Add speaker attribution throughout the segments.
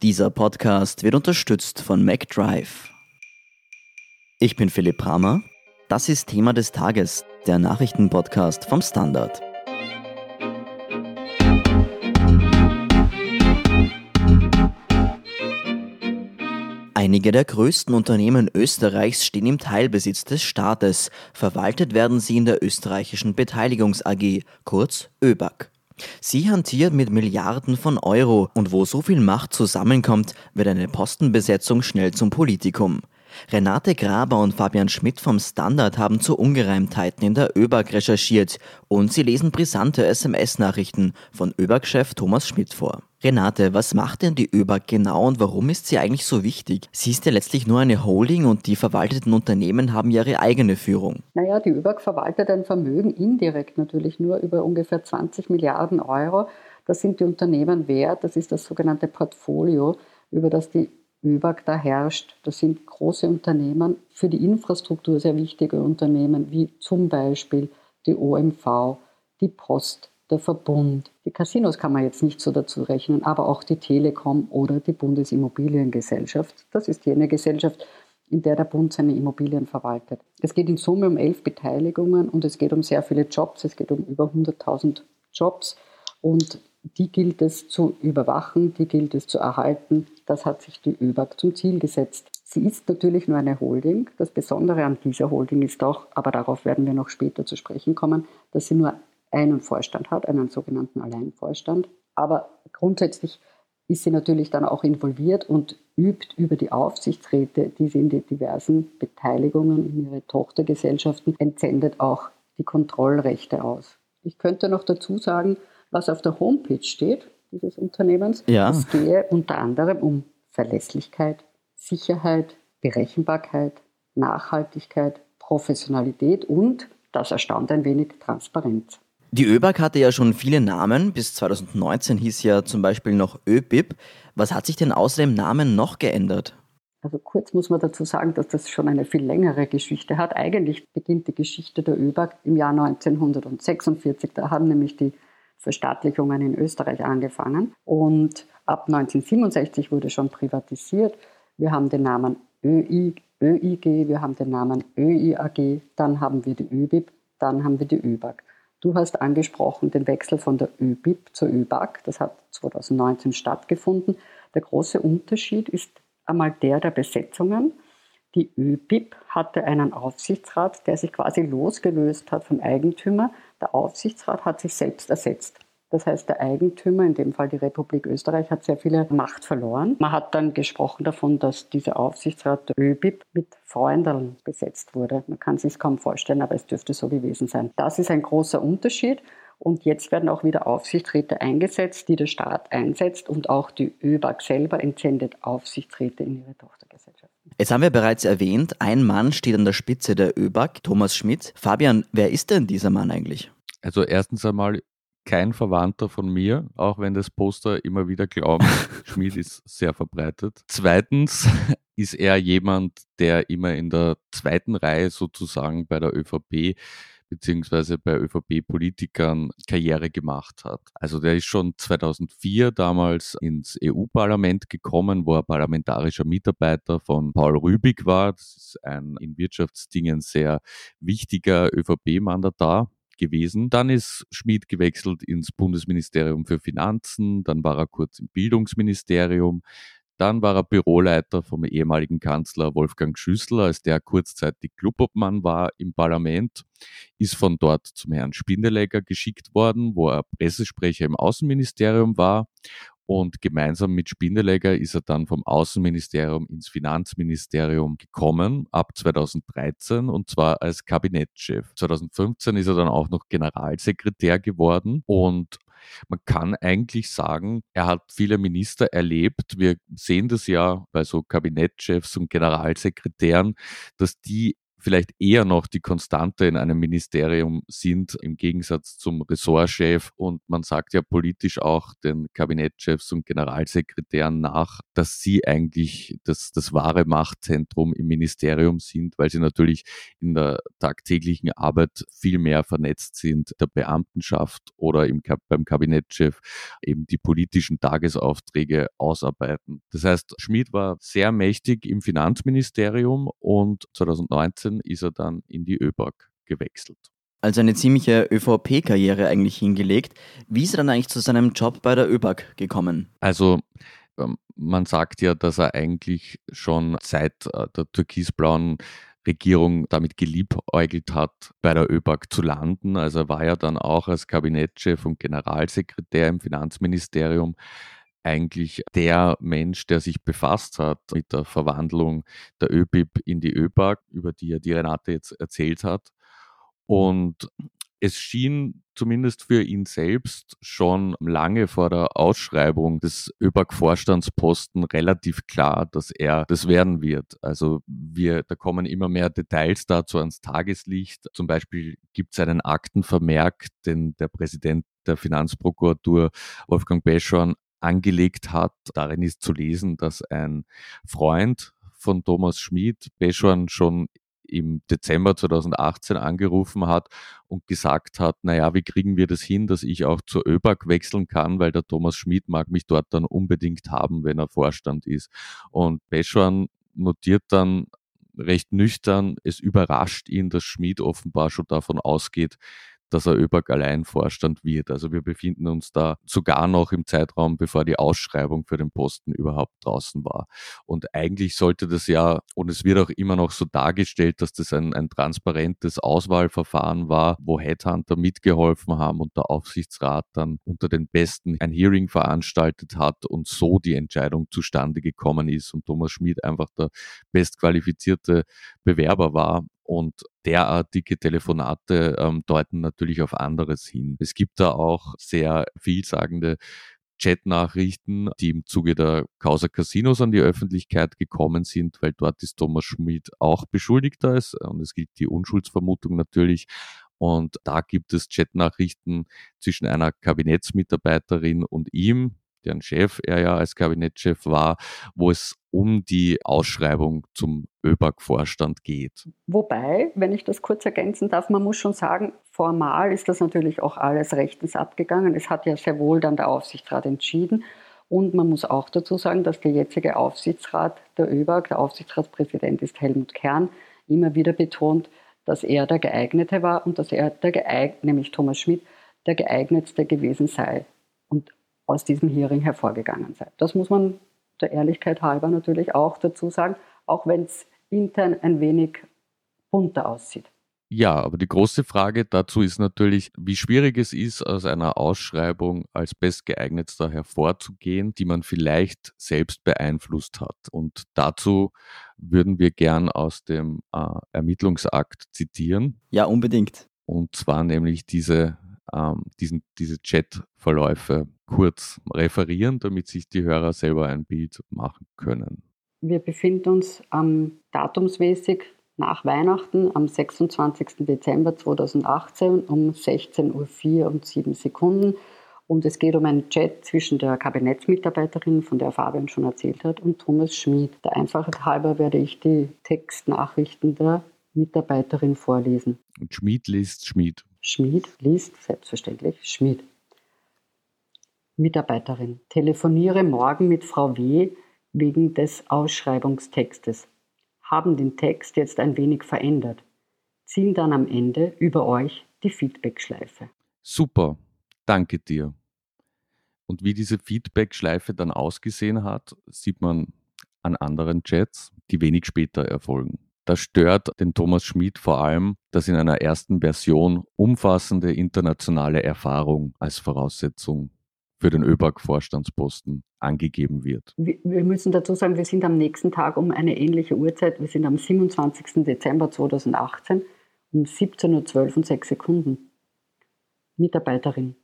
Speaker 1: Dieser Podcast wird unterstützt von MacDrive. Ich bin Philipp Bramer. Das ist Thema des Tages, der Nachrichtenpodcast vom Standard. Einige der größten Unternehmen Österreichs stehen im Teilbesitz des Staates. Verwaltet werden sie in der österreichischen Beteiligungs AG, kurz ÖBAG. Sie hantiert mit Milliarden von Euro und wo so viel Macht zusammenkommt, wird eine Postenbesetzung schnell zum Politikum. Renate Graber und Fabian Schmidt vom Standard haben zu Ungereimtheiten in der ÖBAG recherchiert und sie lesen brisante SMS-Nachrichten von ÖBAG-Chef Thomas Schmidt vor. Renate, was macht denn die ÖBAG genau und warum ist sie eigentlich so wichtig? Sie ist ja letztlich nur eine Holding und die verwalteten Unternehmen haben ja ihre eigene Führung.
Speaker 2: Naja, die ÖBAG verwaltet ein Vermögen indirekt natürlich nur über ungefähr 20 Milliarden Euro. Das sind die Unternehmen wert, das ist das sogenannte Portfolio, über das die ÖBAG da herrscht. Das sind große Unternehmen, für die Infrastruktur sehr wichtige Unternehmen, wie zum Beispiel die OMV, die Post, der Verbund. Die Casinos kann man jetzt nicht so dazu rechnen, aber auch die Telekom oder die Bundesimmobiliengesellschaft. Das ist jene Gesellschaft, in der der Bund seine Immobilien verwaltet. Es geht in Summe um elf Beteiligungen und es geht um sehr viele Jobs. Es geht um über 100.000 Jobs und die gilt es zu überwachen, die gilt es zu erhalten. Das hat sich die ÖBAG zum Ziel gesetzt. Sie ist natürlich nur eine Holding. Das Besondere an dieser Holding ist auch, aber darauf werden wir noch später zu sprechen kommen, dass sie nur einen Vorstand hat, einen sogenannten Alleinvorstand. Aber grundsätzlich ist sie natürlich dann auch involviert und übt über die Aufsichtsräte, die sie in die diversen Beteiligungen in ihre Tochtergesellschaften entsendet, auch die Kontrollrechte aus. Ich könnte noch dazu sagen, was auf der Homepage steht dieses Unternehmens. Ja. Es gehe unter anderem um Verlässlichkeit, Sicherheit, Berechenbarkeit, Nachhaltigkeit, Professionalität und, das erstaunt ein wenig, Transparenz.
Speaker 1: Die ÖBAG hatte ja schon viele Namen. Bis 2019 hieß ja zum Beispiel noch ÖBIP. Was hat sich denn außer dem Namen noch geändert?
Speaker 2: Also kurz muss man dazu sagen, dass das schon eine viel längere Geschichte hat. Eigentlich beginnt die Geschichte der ÖBAG im Jahr 1946. Da haben nämlich die Verstaatlichungen in Österreich angefangen. Und ab 1967 wurde schon privatisiert. Wir haben den Namen ÖI, ÖIG, wir haben den Namen ÖIAG, dann haben wir die ÖBIP, dann haben wir die ÖBAG. Du hast angesprochen den Wechsel von der ÖBIP zur ÖBAG. Das hat 2019 stattgefunden. Der große Unterschied ist einmal der der Besetzungen. Die ÖBIP hatte einen Aufsichtsrat, der sich quasi losgelöst hat vom Eigentümer. Der Aufsichtsrat hat sich selbst ersetzt. Das heißt, der Eigentümer, in dem Fall die Republik Österreich, hat sehr viel Macht verloren. Man hat dann gesprochen davon, dass dieser Aufsichtsrat der ÖBIP mit Freundeln besetzt wurde. Man kann sich es kaum vorstellen, aber es dürfte so gewesen sein. Das ist ein großer Unterschied. Und jetzt werden auch wieder Aufsichtsräte eingesetzt, die der Staat einsetzt und auch die ÖBAG selber entsendet Aufsichtsräte in ihre Tochtergesellschaften.
Speaker 1: Jetzt haben wir bereits erwähnt, ein Mann steht an der Spitze der ÖBAG, Thomas Schmidt. Fabian, wer ist denn dieser Mann eigentlich?
Speaker 3: Also erstens einmal kein Verwandter von mir, auch wenn das Poster immer wieder glauben, Schmied ist sehr verbreitet. Zweitens ist er jemand, der immer in der zweiten Reihe sozusagen bei der ÖVP beziehungsweise bei ÖVP-Politikern Karriere gemacht hat. Also der ist schon 2004 damals ins EU-Parlament gekommen, wo er parlamentarischer Mitarbeiter von Paul Rübig war. Das ist ein in Wirtschaftsdingen sehr wichtiger ÖVP-Mandatar gewesen. Dann ist Schmid gewechselt ins Bundesministerium für Finanzen, dann war er kurz im Bildungsministerium, dann war er Büroleiter vom ehemaligen Kanzler Wolfgang Schüssel, als der kurzzeitig Clubobmann war im Parlament, ist von dort zum Herrn Spindelegger geschickt worden, wo er Pressesprecher im Außenministerium war und gemeinsam mit Spindelegger ist er dann vom Außenministerium ins Finanzministerium gekommen ab 2013 und zwar als Kabinettschef. 2015 ist er dann auch noch Generalsekretär geworden und man kann eigentlich sagen, er hat viele Minister erlebt. Wir sehen das ja bei so Kabinettchefs und Generalsekretären, dass die vielleicht eher noch die Konstante in einem Ministerium sind, im Gegensatz zum Ressortchef. Und man sagt ja politisch auch den Kabinettchefs und Generalsekretären nach, dass sie eigentlich das, das wahre Machtzentrum im Ministerium sind, weil sie natürlich in der tagtäglichen Arbeit viel mehr vernetzt sind, der Beamtenschaft oder im, beim Kabinettchef eben die politischen Tagesaufträge ausarbeiten. Das heißt, Schmid war sehr mächtig im Finanzministerium und 2019 ist er dann in die ÖBAG gewechselt.
Speaker 1: Also eine ziemliche ÖVP-Karriere eigentlich hingelegt. Wie ist er dann eigentlich zu seinem Job bei der ÖBAG gekommen?
Speaker 3: Also ähm, man sagt ja, dass er eigentlich schon seit äh, der türkisblauen Regierung damit geliebäugelt hat, bei der ÖBAG zu landen. Also er war ja dann auch als Kabinettschef und Generalsekretär im Finanzministerium eigentlich der Mensch, der sich befasst hat mit der Verwandlung der ÖBIP in die ÖBAG, über die ja die Renate jetzt erzählt hat. Und es schien zumindest für ihn selbst schon lange vor der Ausschreibung des ÖBAG-Vorstandsposten relativ klar, dass er das werden wird. Also wir, da kommen immer mehr Details dazu ans Tageslicht. Zum Beispiel gibt es einen Aktenvermerk, den der Präsident der Finanzprokuratur Wolfgang Beschorn angelegt hat. Darin ist zu lesen, dass ein Freund von Thomas Schmid Beschorn schon im Dezember 2018 angerufen hat und gesagt hat, naja, wie kriegen wir das hin, dass ich auch zur ÖBAG wechseln kann, weil der Thomas Schmid mag mich dort dann unbedingt haben, wenn er Vorstand ist. Und Beschorn notiert dann recht nüchtern, es überrascht ihn, dass Schmid offenbar schon davon ausgeht, dass er ÖBAG allein Vorstand wird. Also wir befinden uns da sogar noch im Zeitraum, bevor die Ausschreibung für den Posten überhaupt draußen war. Und eigentlich sollte das ja, und es wird auch immer noch so dargestellt, dass das ein, ein transparentes Auswahlverfahren war, wo Headhunter mitgeholfen haben und der Aufsichtsrat dann unter den Besten ein Hearing veranstaltet hat und so die Entscheidung zustande gekommen ist und Thomas Schmid einfach der bestqualifizierte Bewerber war. Und derartige Telefonate ähm, deuten natürlich auf anderes hin. Es gibt da auch sehr vielsagende Chatnachrichten, die im Zuge der Causa Casinos an die Öffentlichkeit gekommen sind, weil dort ist Thomas Schmidt auch Beschuldigter ist und es gilt die Unschuldsvermutung natürlich. Und da gibt es Chatnachrichten zwischen einer Kabinettsmitarbeiterin und ihm, deren Chef er ja als Kabinettschef war, wo es um die Ausschreibung zum ÖBAG-Vorstand geht.
Speaker 2: Wobei, wenn ich das kurz ergänzen darf, man muss schon sagen, formal ist das natürlich auch alles rechtens abgegangen. Es hat ja sehr wohl dann der Aufsichtsrat entschieden. Und man muss auch dazu sagen, dass der jetzige Aufsichtsrat der ÖBAG, der Aufsichtsratspräsident ist Helmut Kern, immer wieder betont, dass er der geeignete war und dass er der geeignet, nämlich Thomas Schmidt, der geeignetste gewesen sei. Aus diesem Hearing hervorgegangen sei. Das muss man der Ehrlichkeit halber natürlich auch dazu sagen, auch wenn es intern ein wenig bunter aussieht.
Speaker 3: Ja, aber die große Frage dazu ist natürlich, wie schwierig es ist, aus einer Ausschreibung als bestgeeignetster hervorzugehen, die man vielleicht selbst beeinflusst hat. Und dazu würden wir gern aus dem äh, Ermittlungsakt zitieren.
Speaker 1: Ja, unbedingt.
Speaker 3: Und zwar nämlich diese ähm, diesen, diese Chatverläufe kurz referieren, damit sich die Hörer selber ein Bild machen können.
Speaker 2: Wir befinden uns am datumsmäßig nach Weihnachten am 26. Dezember 2018 um 16.04 Uhr und 7 Sekunden. Und es geht um einen Chat zwischen der Kabinettsmitarbeiterin, von der Fabian schon erzählt hat, und Thomas Schmid. Der Einfachheit halber werde ich die Textnachrichten der Mitarbeiterin vorlesen.
Speaker 3: Und Schmid liest Schmid.
Speaker 2: Schmid liest selbstverständlich Schmid. Mitarbeiterin, telefoniere morgen mit Frau W. wegen des Ausschreibungstextes. Haben den Text jetzt ein wenig verändert. Ziehen dann am Ende über euch die Feedback-Schleife.
Speaker 3: Super, danke dir. Und wie diese Feedback-Schleife dann ausgesehen hat, sieht man an anderen Chats, die wenig später erfolgen. Da stört den Thomas Schmid vor allem, dass in einer ersten Version umfassende internationale Erfahrung als Voraussetzung für den ÖBAG-Vorstandsposten angegeben wird.
Speaker 2: Wir müssen dazu sagen, wir sind am nächsten Tag um eine ähnliche Uhrzeit, wir sind am 27. Dezember 2018 um 17.12 Uhr und 6 Sekunden. Mitarbeiterin,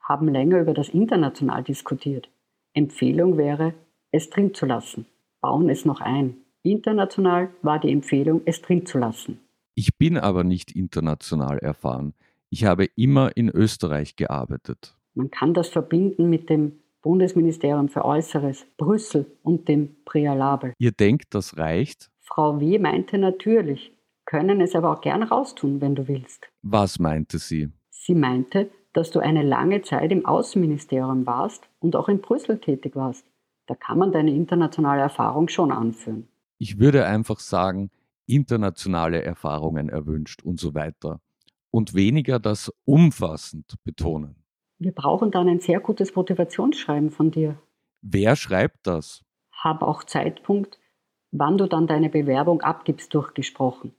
Speaker 2: haben länger über das International diskutiert. Empfehlung wäre, es drin zu lassen. Bauen es noch ein. International war die Empfehlung, es drin zu lassen.
Speaker 3: Ich bin aber nicht international erfahren. Ich habe immer in Österreich gearbeitet.
Speaker 2: Man kann das verbinden mit dem Bundesministerium für Äußeres, Brüssel und dem Präalabel.
Speaker 3: Ihr denkt, das reicht?
Speaker 2: Frau W. meinte natürlich, können es aber auch gern raustun, wenn du willst.
Speaker 3: Was meinte sie?
Speaker 2: Sie meinte, dass du eine lange Zeit im Außenministerium warst und auch in Brüssel tätig warst. Da kann man deine internationale Erfahrung schon anführen.
Speaker 3: Ich würde einfach sagen, internationale Erfahrungen erwünscht und so weiter. Und weniger das umfassend betonen.
Speaker 2: Wir brauchen dann ein sehr gutes Motivationsschreiben von dir.
Speaker 3: Wer schreibt das?
Speaker 2: Hab auch Zeitpunkt, wann du dann deine Bewerbung abgibst, durchgesprochen.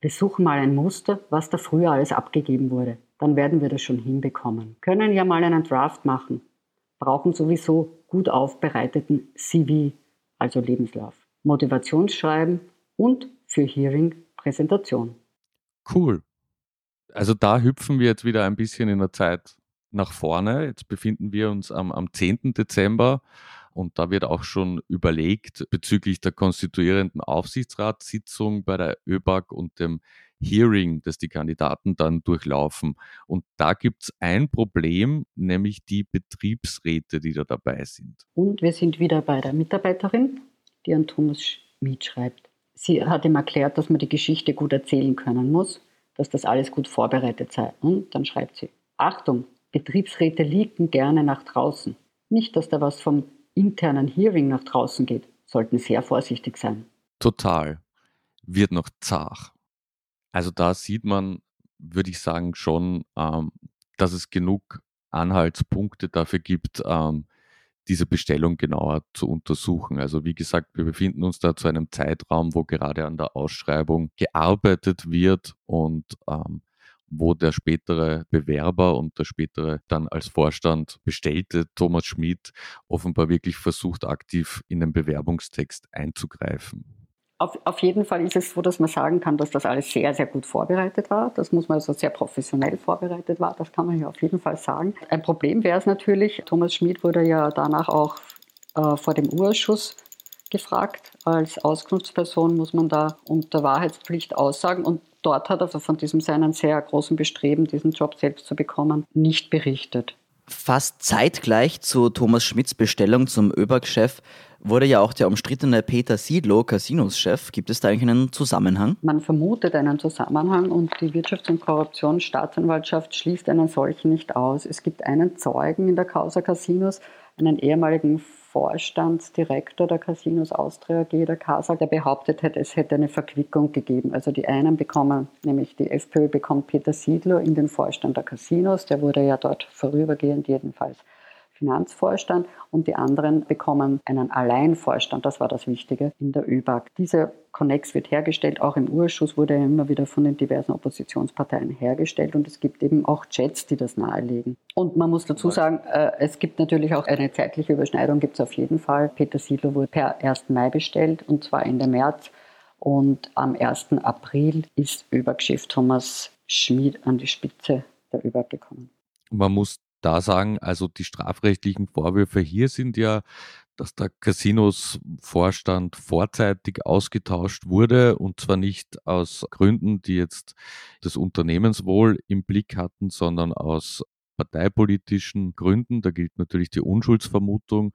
Speaker 2: Wir suchen mal ein Muster, was da früher alles abgegeben wurde. Dann werden wir das schon hinbekommen. Können ja mal einen Draft machen. Brauchen sowieso gut aufbereiteten CV, also Lebenslauf. Motivationsschreiben und für Hearing Präsentation.
Speaker 3: Cool. Also da hüpfen wir jetzt wieder ein bisschen in der Zeit nach vorne. Jetzt befinden wir uns am, am 10. Dezember und da wird auch schon überlegt bezüglich der konstituierenden Aufsichtsratssitzung bei der ÖBAG und dem Hearing, das die Kandidaten dann durchlaufen. Und da gibt es ein Problem, nämlich die Betriebsräte, die da dabei sind.
Speaker 2: Und wir sind wieder bei der Mitarbeiterin, die an Thomas Schmid schreibt. Sie hat ihm erklärt, dass man die Geschichte gut erzählen können muss, dass das alles gut vorbereitet sei. Und dann schreibt sie, Achtung, Betriebsräte liegen gerne nach draußen. Nicht, dass da was vom internen Hearing nach draußen geht. Sollten sehr vorsichtig sein.
Speaker 3: Total. Wird noch zart. Also da sieht man, würde ich sagen, schon, ähm, dass es genug Anhaltspunkte dafür gibt, ähm, diese Bestellung genauer zu untersuchen. Also wie gesagt, wir befinden uns da zu einem Zeitraum, wo gerade an der Ausschreibung gearbeitet wird und ähm, wo der spätere Bewerber und der spätere dann als Vorstand bestellte Thomas Schmid offenbar wirklich versucht, aktiv in den Bewerbungstext einzugreifen.
Speaker 2: Auf, auf, jeden Fall ist es so, dass man sagen kann, dass das alles sehr, sehr gut vorbereitet war. Das muss man also sehr professionell vorbereitet war. Das kann man ja auf jeden Fall sagen. Ein Problem wäre es natürlich, Thomas Schmid wurde ja danach auch äh, vor dem Urschuss gefragt. Als Auskunftsperson muss man da unter Wahrheitspflicht aussagen. Und dort hat er also von diesem seinen sehr großen Bestreben, diesen Job selbst zu bekommen, nicht berichtet.
Speaker 1: Fast zeitgleich zu Thomas Schmidts Bestellung zum ÖBAG-Chef wurde ja auch der umstrittene Peter Siedlow Casinos-Chef. Gibt es da eigentlich einen Zusammenhang?
Speaker 2: Man vermutet einen Zusammenhang und die Wirtschafts- und Korruptionsstaatsanwaltschaft schließt einen solchen nicht aus. Es gibt einen Zeugen in der Causa Casinos, einen ehemaligen Vorstandsdirektor der Casinos Austria AG, der Casa, der behauptet hat, es hätte eine Verquickung gegeben. Also die einen bekommen, nämlich die FPÖ bekommt Peter Siedler in den Vorstand der Casinos, der wurde ja dort vorübergehend jedenfalls Finanzvorstand und die anderen bekommen einen Alleinvorstand. Das war das Wichtige in der ÖBAG. Dieser Connex wird hergestellt, auch im Urschuss wurde er immer wieder von den diversen Oppositionsparteien hergestellt und es gibt eben auch Chats, die das nahelegen. Und man muss dazu sagen, äh, es gibt natürlich auch eine zeitliche Überschneidung, gibt es auf jeden Fall. Peter Siedler wurde per 1. Mai bestellt und zwar Ende März. Und am 1. April ist ÖBAG-Chef Thomas Schmid an die Spitze der ÖBAG gekommen.
Speaker 3: Man muss da sagen, also die strafrechtlichen Vorwürfe hier sind ja, dass der Casinos-Vorstand vorzeitig ausgetauscht wurde und zwar nicht aus Gründen, die jetzt das Unternehmenswohl im Blick hatten, sondern aus parteipolitischen Gründen. Da gilt natürlich die Unschuldsvermutung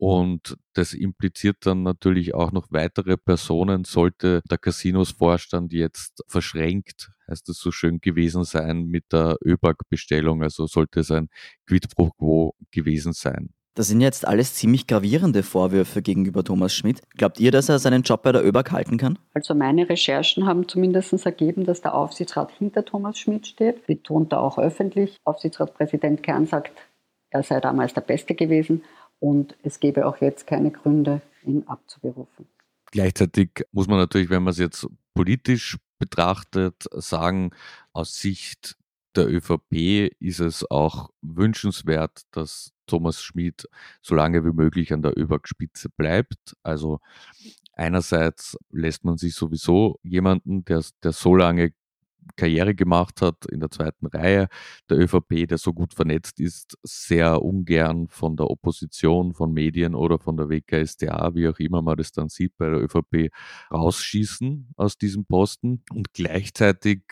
Speaker 3: und das impliziert dann natürlich auch noch weitere Personen, sollte der Casinos-Vorstand jetzt verschränkt, heißt es so schön, gewesen sein mit der ÖBAG-Bestellung. Also sollte es ein Quid pro quo gewesen sein.
Speaker 1: Das sind jetzt alles ziemlich gravierende Vorwürfe gegenüber Thomas Schmidt. Glaubt ihr, dass er seinen Job bei der ÖBAG halten kann?
Speaker 2: Also meine Recherchen haben zumindest ergeben, dass der Aufsichtsrat hinter Thomas Schmidt steht. Betont er auch öffentlich. Aufsichtsratspräsident Kern sagt, er sei damals der Beste gewesen und es gäbe auch jetzt keine Gründe, ihn abzuberufen.
Speaker 3: Gleichzeitig muss man natürlich, wenn man es jetzt politisch betrachtet, sagen, aus Sicht der ÖVP ist es auch wünschenswert, dass Thomas Schmid so lange wie möglich an der ÖBAG-Spitze bleibt. Also einerseits lässt man sich sowieso jemanden, der, der so lange Karriere gemacht hat in der zweiten Reihe der ÖVP, der so gut vernetzt ist, sehr ungern von der Opposition, von Medien oder von der WKSDA, wie auch immer man das dann sieht bei der ÖVP, rausschießen aus diesem Posten. Und gleichzeitig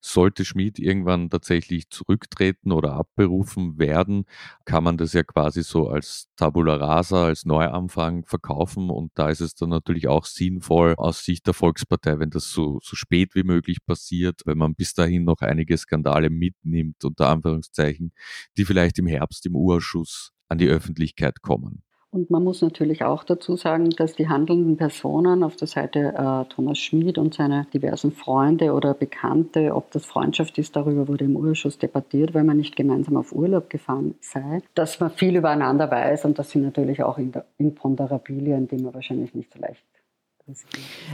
Speaker 3: sollte Schmid irgendwann tatsächlich zurücktreten oder abberufen werden, kann man das ja quasi so als Tabula rasa, als Neuanfang verkaufen. Und da ist es dann natürlich auch sinnvoll aus Sicht der Volkspartei, wenn das so, so spät wie möglich passiert, wenn man bis dahin noch einige Skandale mitnimmt, unter Anführungszeichen, die vielleicht im Herbst im Urschuss an die Öffentlichkeit kommen.
Speaker 2: Und man muss natürlich auch dazu sagen, dass die handelnden Personen auf der Seite äh, Thomas Schmid und seine diversen Freunde oder Bekannte, ob das Freundschaft ist, darüber wurde im Urschuss debattiert, weil man nicht gemeinsam auf Urlaub gefahren sei, dass man viel übereinander weiß und das sind natürlich auch Imponderabilien, die man wahrscheinlich nicht so leicht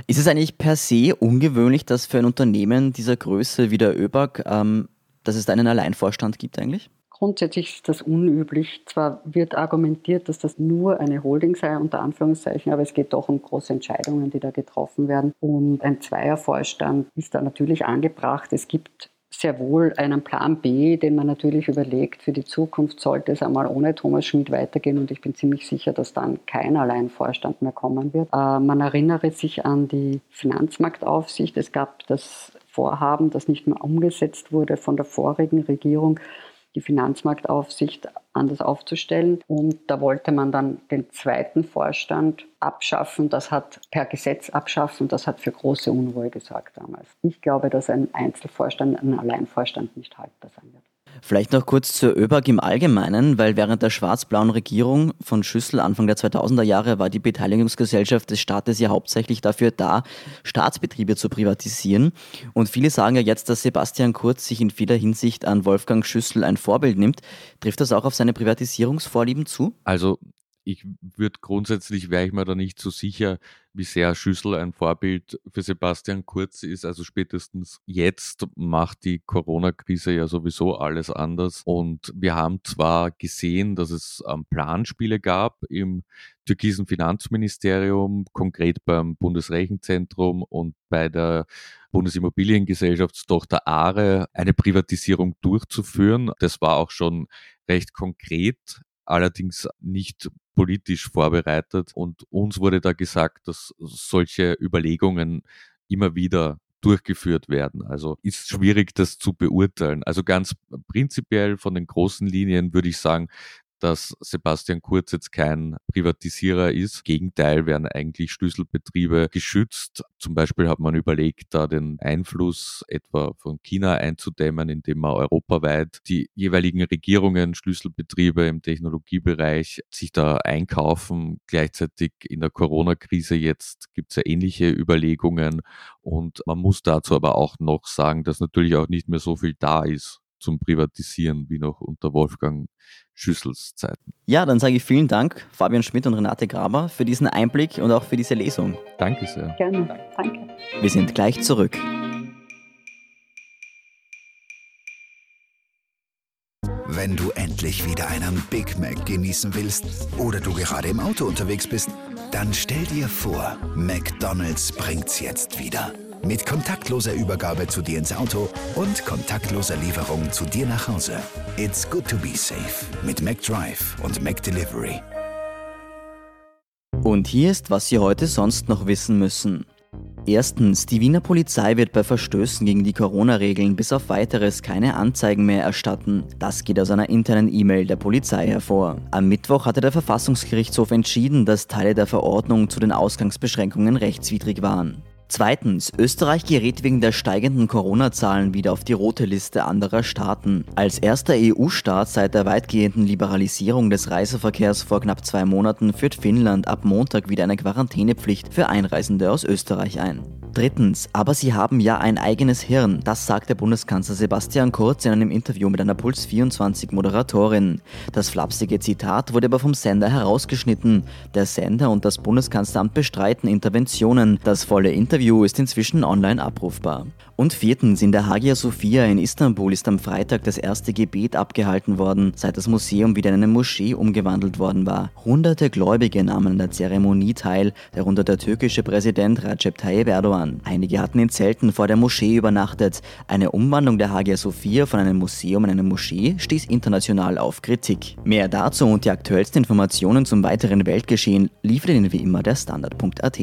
Speaker 1: ist es eigentlich per se ungewöhnlich, dass für ein Unternehmen dieser Größe wie der ÖBAG, ähm, dass es da einen Alleinvorstand gibt eigentlich?
Speaker 2: Grundsätzlich ist das unüblich. Zwar wird argumentiert, dass das nur eine Holding sei, unter Anführungszeichen, aber es geht doch um große Entscheidungen, die da getroffen werden. Und ein Zweiervorstand ist da natürlich angebracht. Es gibt sehr wohl einen Plan B, den man natürlich überlegt. Für die Zukunft sollte es einmal ohne Thomas Schmidt weitergehen und ich bin ziemlich sicher, dass dann kein Alleinvorstand mehr kommen wird. Äh, man erinnere sich an die Finanzmarktaufsicht. Es gab das Vorhaben, das nicht mehr umgesetzt wurde von der vorigen Regierung, die Finanzmarktaufsicht anders aufzustellen. Und da wollte man dann den zweiten Vorstand abschaffen. Das hat per Gesetz abschaffen. Das hat für große Unruhe gesorgt damals. Ich glaube, dass ein Einzelvorstand, ein Alleinvorstand nicht haltbar sein wird.
Speaker 1: Vielleicht noch kurz zur ÖBAG im Allgemeinen, weil während der schwarz-blauen Regierung von Schüssel Anfang der 2000er Jahre war die Beteiligungsgesellschaft des Staates ja hauptsächlich dafür da, Staatsbetriebe zu privatisieren. Und viele sagen ja jetzt, dass Sebastian Kurz sich in vieler Hinsicht an Wolfgang Schüssel ein Vorbild nimmt. Trifft das auch auf seine Privatisierungsvorlieben zu?
Speaker 3: Also ich würde grundsätzlich, wäre ich mir da nicht so sicher, wie sehr Schüssel ein Vorbild für Sebastian Kurz ist. Also spätestens jetzt macht die Corona-Krise ja sowieso alles anders. Und wir haben zwar gesehen, dass es ähm, Planspiele gab im türkisen Finanzministerium, konkret beim Bundesrechenzentrum und bei der Bundesimmobiliengesellschaftstochter ARE eine Privatisierung durchzuführen. Das war auch schon recht konkret allerdings nicht politisch vorbereitet. Und uns wurde da gesagt, dass solche Überlegungen immer wieder durchgeführt werden. Also ist schwierig, das zu beurteilen. Also ganz prinzipiell von den großen Linien würde ich sagen, dass Sebastian Kurz jetzt kein Privatisierer ist. Gegenteil werden eigentlich Schlüsselbetriebe geschützt. Zum Beispiel hat man überlegt, da den Einfluss etwa von China einzudämmen, indem man europaweit die jeweiligen Regierungen, Schlüsselbetriebe im Technologiebereich sich da einkaufen. Gleichzeitig in der Corona-Krise jetzt gibt es ja ähnliche Überlegungen und man muss dazu aber auch noch sagen, dass natürlich auch nicht mehr so viel da ist zum Privatisieren wie noch unter Wolfgang Schüssels Zeiten.
Speaker 1: Ja, dann sage ich vielen Dank, Fabian Schmidt und Renate Graber, für diesen Einblick und auch für diese Lesung.
Speaker 3: Danke sehr.
Speaker 2: Gerne, danke.
Speaker 1: Wir sind gleich zurück.
Speaker 4: Wenn du endlich wieder einen Big Mac genießen willst oder du gerade im Auto unterwegs bist, dann stell dir vor, McDonald's bringt's jetzt wieder. Mit kontaktloser Übergabe zu dir ins Auto und kontaktloser Lieferung zu dir nach Hause. It's good to be safe mit McDrive und McDelivery.
Speaker 1: Und hier ist, was Sie heute sonst noch wissen müssen. Erstens, die Wiener Polizei wird bei Verstößen gegen die Corona-Regeln bis auf weiteres keine Anzeigen mehr erstatten. Das geht aus einer internen E-Mail der Polizei hervor. Am Mittwoch hatte der Verfassungsgerichtshof entschieden, dass Teile der Verordnung zu den Ausgangsbeschränkungen rechtswidrig waren. Zweitens, Österreich gerät wegen der steigenden Corona-Zahlen wieder auf die rote Liste anderer Staaten. Als erster EU-Staat seit der weitgehenden Liberalisierung des Reiseverkehrs vor knapp zwei Monaten führt Finnland ab Montag wieder eine Quarantänepflicht für Einreisende aus Österreich ein. Drittens, aber sie haben ja ein eigenes Hirn, das sagt der Bundeskanzler Sebastian Kurz in einem Interview mit einer Puls 24 Moderatorin. Das flapsige Zitat wurde aber vom Sender herausgeschnitten. Der Sender und das Bundeskanzleramt bestreiten Interventionen. Das volle Interview ist inzwischen online abrufbar. Und viertens, in der Hagia Sophia in Istanbul ist am Freitag das erste Gebet abgehalten worden, seit das Museum wieder in eine Moschee umgewandelt worden war. Hunderte Gläubige nahmen an der Zeremonie teil, darunter der türkische Präsident Recep Tayyip Erdogan gefahren. Einige hatten in Zelten vor der Moschee übernachtet. Eine Umwandlung der Hagia Sophia von einem Museum in eine Moschee stieß international auf Kritik. Mehr dazu und die aktuellsten Informationen zum weiteren Weltgeschehen liefert Ihnen wie immer der Standard.at.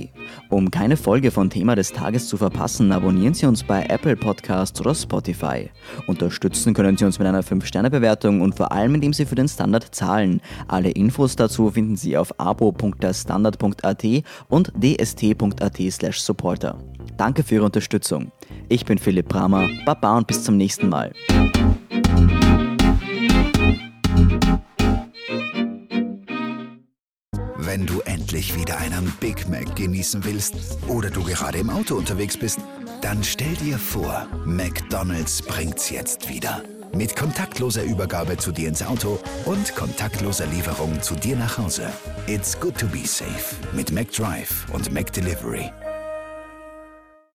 Speaker 1: Um keine Folge von Thema des Tages zu verpassen, abonnieren Sie uns bei Apple Podcasts oder Spotify. Unterstützen können Sie uns mit einer 5-Sterne-Bewertung und vor allem indem Sie für den Standard zahlen. Alle Infos dazu finden Sie auf abo.derstandard.at und dst.at supporter. Danke für Ihre Unterstützung. Ich bin Philipp Bramer, Baba und bis zum nächsten Mal.
Speaker 4: Wenn du endlich wieder einen Big Mac genießen willst oder du gerade im Auto unterwegs bist, dann stell dir vor, McDonald's bringt's jetzt wieder. Mit kontaktloser Übergabe zu dir ins Auto und kontaktloser Lieferung zu dir nach Hause. It's good to be safe mit McDrive und McDelivery.